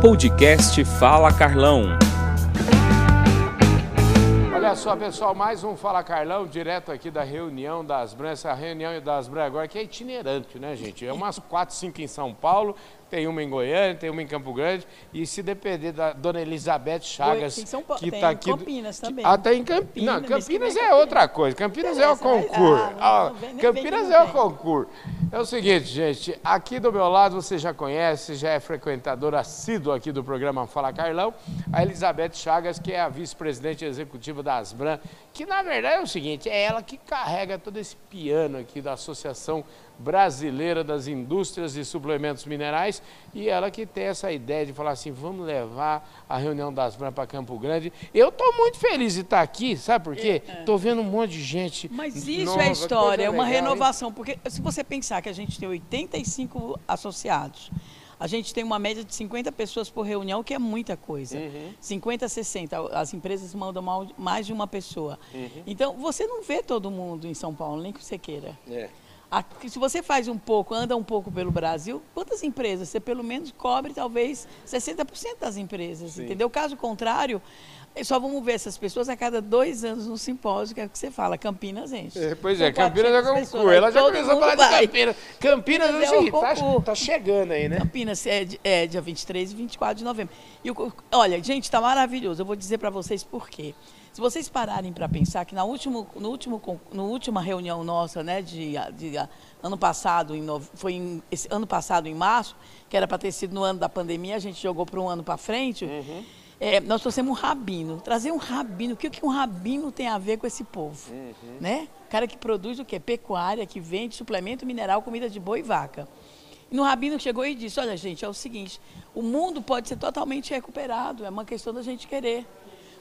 Podcast Fala Carlão. Olha só, pessoal, mais um Fala Carlão, direto aqui da reunião das Brancas. A reunião das Brancas agora que é itinerante, né, gente? É umas 4, 5 em São Paulo, tem uma em Goiânia, tem uma em Campo Grande. E se depender da dona Elizabeth Chagas, Tem São Paulo, que está em aqui. Campinas também. Tem em Campinas. Não, Campinas, Campinas que é outra coisa. Campinas é o né? concurso. Ah, não, Ah, não Campinas é não o concurso. É o seguinte, gente, aqui do meu lado você já conhece, já é frequentador assíduo aqui do programa Fala Carlão, a Elizabeth Chagas, que é a vice-presidente executiva da Asbran, que na verdade é o seguinte, é ela que carrega todo esse piano aqui da Associação Brasileira das Indústrias e Suplementos Minerais e ela que tem essa ideia de falar assim, vamos levar a reunião das Asbran para Campo Grande. Eu estou muito feliz de estar aqui, sabe por quê? Estou vendo um monte de gente Mas isso nova, é história, é uma legal, hein? renovação. Porque se você pensar que a gente tem 85 associados, a gente tem uma média de 50 pessoas por reunião, que é muita coisa. Uhum. 50, 60. As empresas mandam mais de uma pessoa. Uhum. Então, você não vê todo mundo em São Paulo, nem que você queira. É. Se você faz um pouco, anda um pouco pelo Brasil, quantas empresas? Você pelo menos cobre talvez 60% das empresas, entendeu? Caso contrário, eh, só vamos ver essas pessoas a cada dois anos no simpósio, que é o que você fala, Campinas enche. É, pois é, Campinas 400 concurso. Ela já começou a falar vai. de Campinas. Campinas, Campinas é seguinte, tá, tá chegando aí, né? Campinas é, é dia 23 e 24 de novembro. E o- olha, gente, está maravilhoso. Eu vou dizer para vocês por quê. Se vocês pararem para pensar que na último, no último, no última reunião nossa, né, de, de, ano passado, em foi em, esse ano passado em março, que era para ter sido no ano da pandemia, a gente jogou para um ano para frente. é, nós trouxemos um rabino. Trazer um rabino. O que, que um rabino tem a ver com esse povo? Né? Cara que produz o quê? Pecuária, que vende suplemento mineral, comida de boi e vaca. E no Rabino chegou e disse: Olha, gente, é o seguinte: o mundo pode ser totalmente recuperado, é uma questão da gente querer.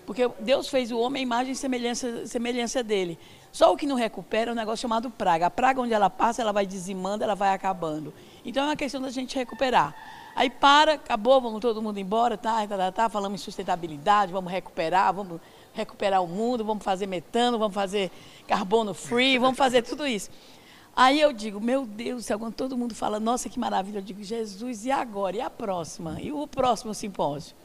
Porque Deus fez o homem à imagem e semelhança, semelhança dele. Só o que não recupera é um negócio chamado praga. A praga, onde ela passa, ela vai dizimando, ela vai acabando. Então é uma questão da gente recuperar. Aí para, acabou, vamos todo mundo embora, tá, tá, tá, tá, falamos em sustentabilidade, vamos recuperar, vamos recuperar o mundo, vamos fazer metano, vamos fazer carbono free, vamos fazer tudo isso. Aí eu digo, meu Deus quando todo mundo fala, nossa, que maravilha, eu digo, Jesus, e agora? E a próxima? E o próximo simpósio?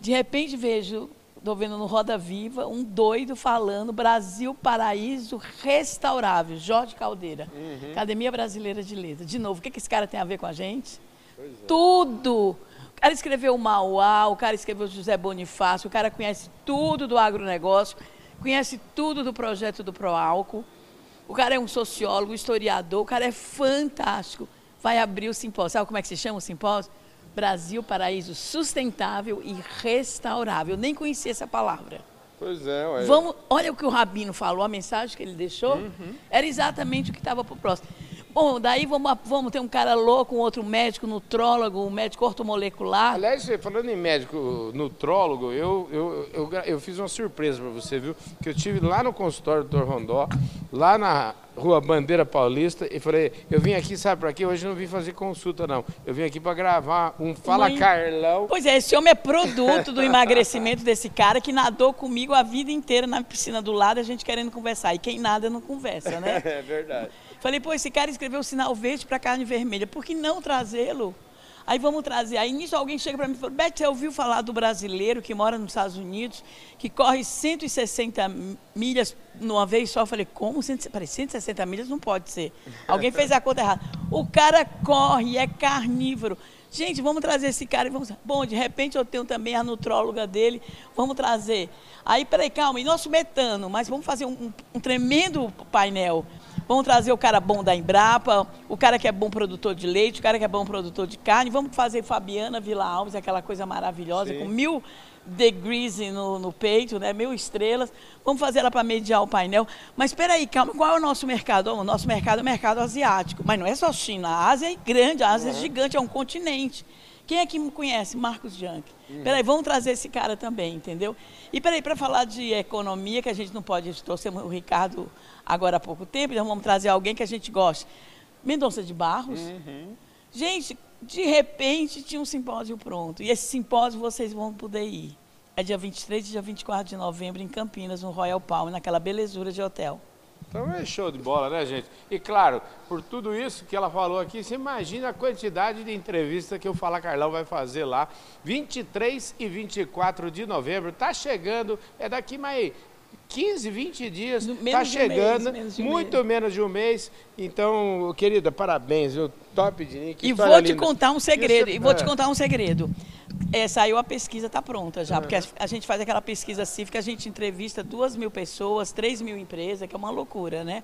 De repente vejo, estou vendo no Roda Viva, um doido falando Brasil Paraíso Restaurável, Jorge Caldeira, Academia Brasileira de Letras. De novo, o que, que esse cara tem a ver com a gente? Tudo! O cara escreveu o Mauá, o cara escreveu o José Bonifácio, o cara conhece tudo do agronegócio, conhece tudo do projeto do Proálcool. O cara é um sociólogo, historiador, o cara é fantástico. Vai abrir o simpósio. Sabe como é que se chama o simpósio? Brasil Paraíso Sustentável e Restaurável. Nem conhecia essa palavra. Pois é, ué. Vamos, olha o que o Rabino falou, a mensagem que ele deixou, Uhum. era exatamente o que estava para o próximo. Bom, daí vamos, vamos ter um cara louco, um outro médico, nutrólogo, um médico ortomolecular. Aliás, falando em médico nutrólogo, eu, eu, eu, eu fiz uma surpresa para você, viu? Que eu tive lá no consultório do Dr. Rondó, lá na rua Bandeira Paulista, e falei, eu vim aqui, sabe para quê? Hoje não vim fazer consulta, não. Eu vim aqui para gravar um Fala Mãe- Carlão. Pois é, esse homem é produto do emagrecimento desse cara que nadou comigo a vida inteira na piscina do lado, a gente querendo conversar. E quem nada não conversa, né? É verdade. Falei, pô, esse cara escreveu o sinal verde para carne vermelha, por que não trazê-lo? Aí vamos trazer. Aí nisso alguém chega para mim e fala, Beth, você ouviu falar do brasileiro que mora nos Estados Unidos, que corre 160 milhas numa vez só? Eu falei, como? 100 Peraí, 160 milhas não pode ser. Alguém fez a conta errada. O cara corre, é carnívoro. Gente, vamos trazer esse cara vamos. Bom, de repente eu tenho também a nutróloga dele, vamos trazer. Aí, peraí, calma, e nosso metano, mas vamos fazer um- um tremendo painel. Vamos trazer o cara bom da Embrapa, o cara que é bom produtor de leite, o cara que é bom produtor de carne. Vamos fazer Fabiana Vila Alves, aquela coisa maravilhosa, Sim. com mil degrees no, no peito, né? mil estrelas. Vamos fazer ela para mediar o painel. Mas espera aí, calma, qual é o nosso mercado? O nosso mercado é o mercado asiático. Mas não é só China, a Ásia é grande, a Ásia é gigante, é um continente. Quem é que me conhece? Marcos Jank. Peraí, vamos trazer esse cara também, entendeu? E peraí, para falar de economia, que a gente não pode, trouxemos o Ricardo agora há pouco tempo, então vamos trazer alguém que a gente gosta. Mendonça de Barros. Gente, de repente tinha um simpósio pronto. E esse simpósio vocês vão poder ir. É dia 23 e dia 24 de novembro em Campinas, no Royal Palm, naquela belezura de hotel. Então é show de bola, né, gente? E claro, por tudo isso que ela falou aqui, você imagina a quantidade de entrevista que o Fala Carlão vai fazer lá. 23 e 24 de novembro. Tá chegando, é daqui mais 15, 20 dias, está chegando, um mês, menos muito um menos de um mês. Então, querida, parabéns, viu? Top de Nick. E vou te contar um segredo, e vou te contar um segredo. É, saiu a pesquisa, está pronta já, porque a, a, gente faz aquela pesquisa cívica, a gente entrevista duas mil pessoas, três mil empresas, que é uma loucura, né?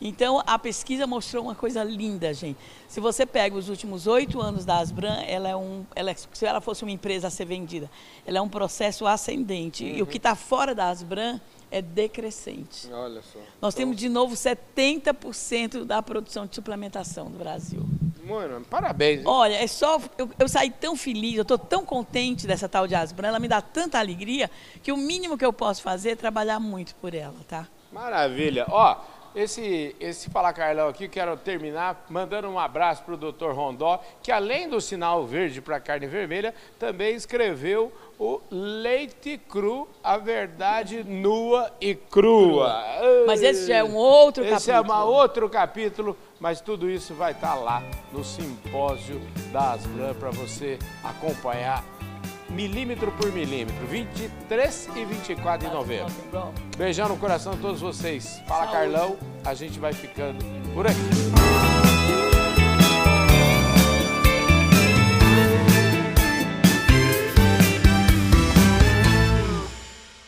Então, a pesquisa mostrou uma coisa linda, gente. Se você pega os últimos oito anos da Asbran, ela é um, ela, é, se ela fosse uma empresa a ser vendida, ela é um processo ascendente. Uhum. E o que está fora da Asbran é decrescente. Olha só. Nós então... temos de novo 70% da produção de suplementação do Brasil. Mano, parabéns. Hein? Olha, é só. Eu, eu saí tão feliz, eu estou tão contente dessa tal de Asbran, ela me dá tanta alegria que o mínimo que eu posso fazer é trabalhar muito por ela, tá? Maravilha. Ó. Esse, esse Fala Carlão aqui, quero terminar mandando um abraço para o doutor Rondó, que além do sinal verde para carne vermelha, também escreveu o Leite Cru, a verdade nua e crua. Mas esse já é um outro esse capítulo. Esse é um outro capítulo, mas tudo isso vai estar tá lá no simpósio da Asbran para você acompanhar milímetro por milímetro, 23 e 24 de novembro. Beijão no coração de todos vocês. Fala Carlão, a gente vai ficando por aqui.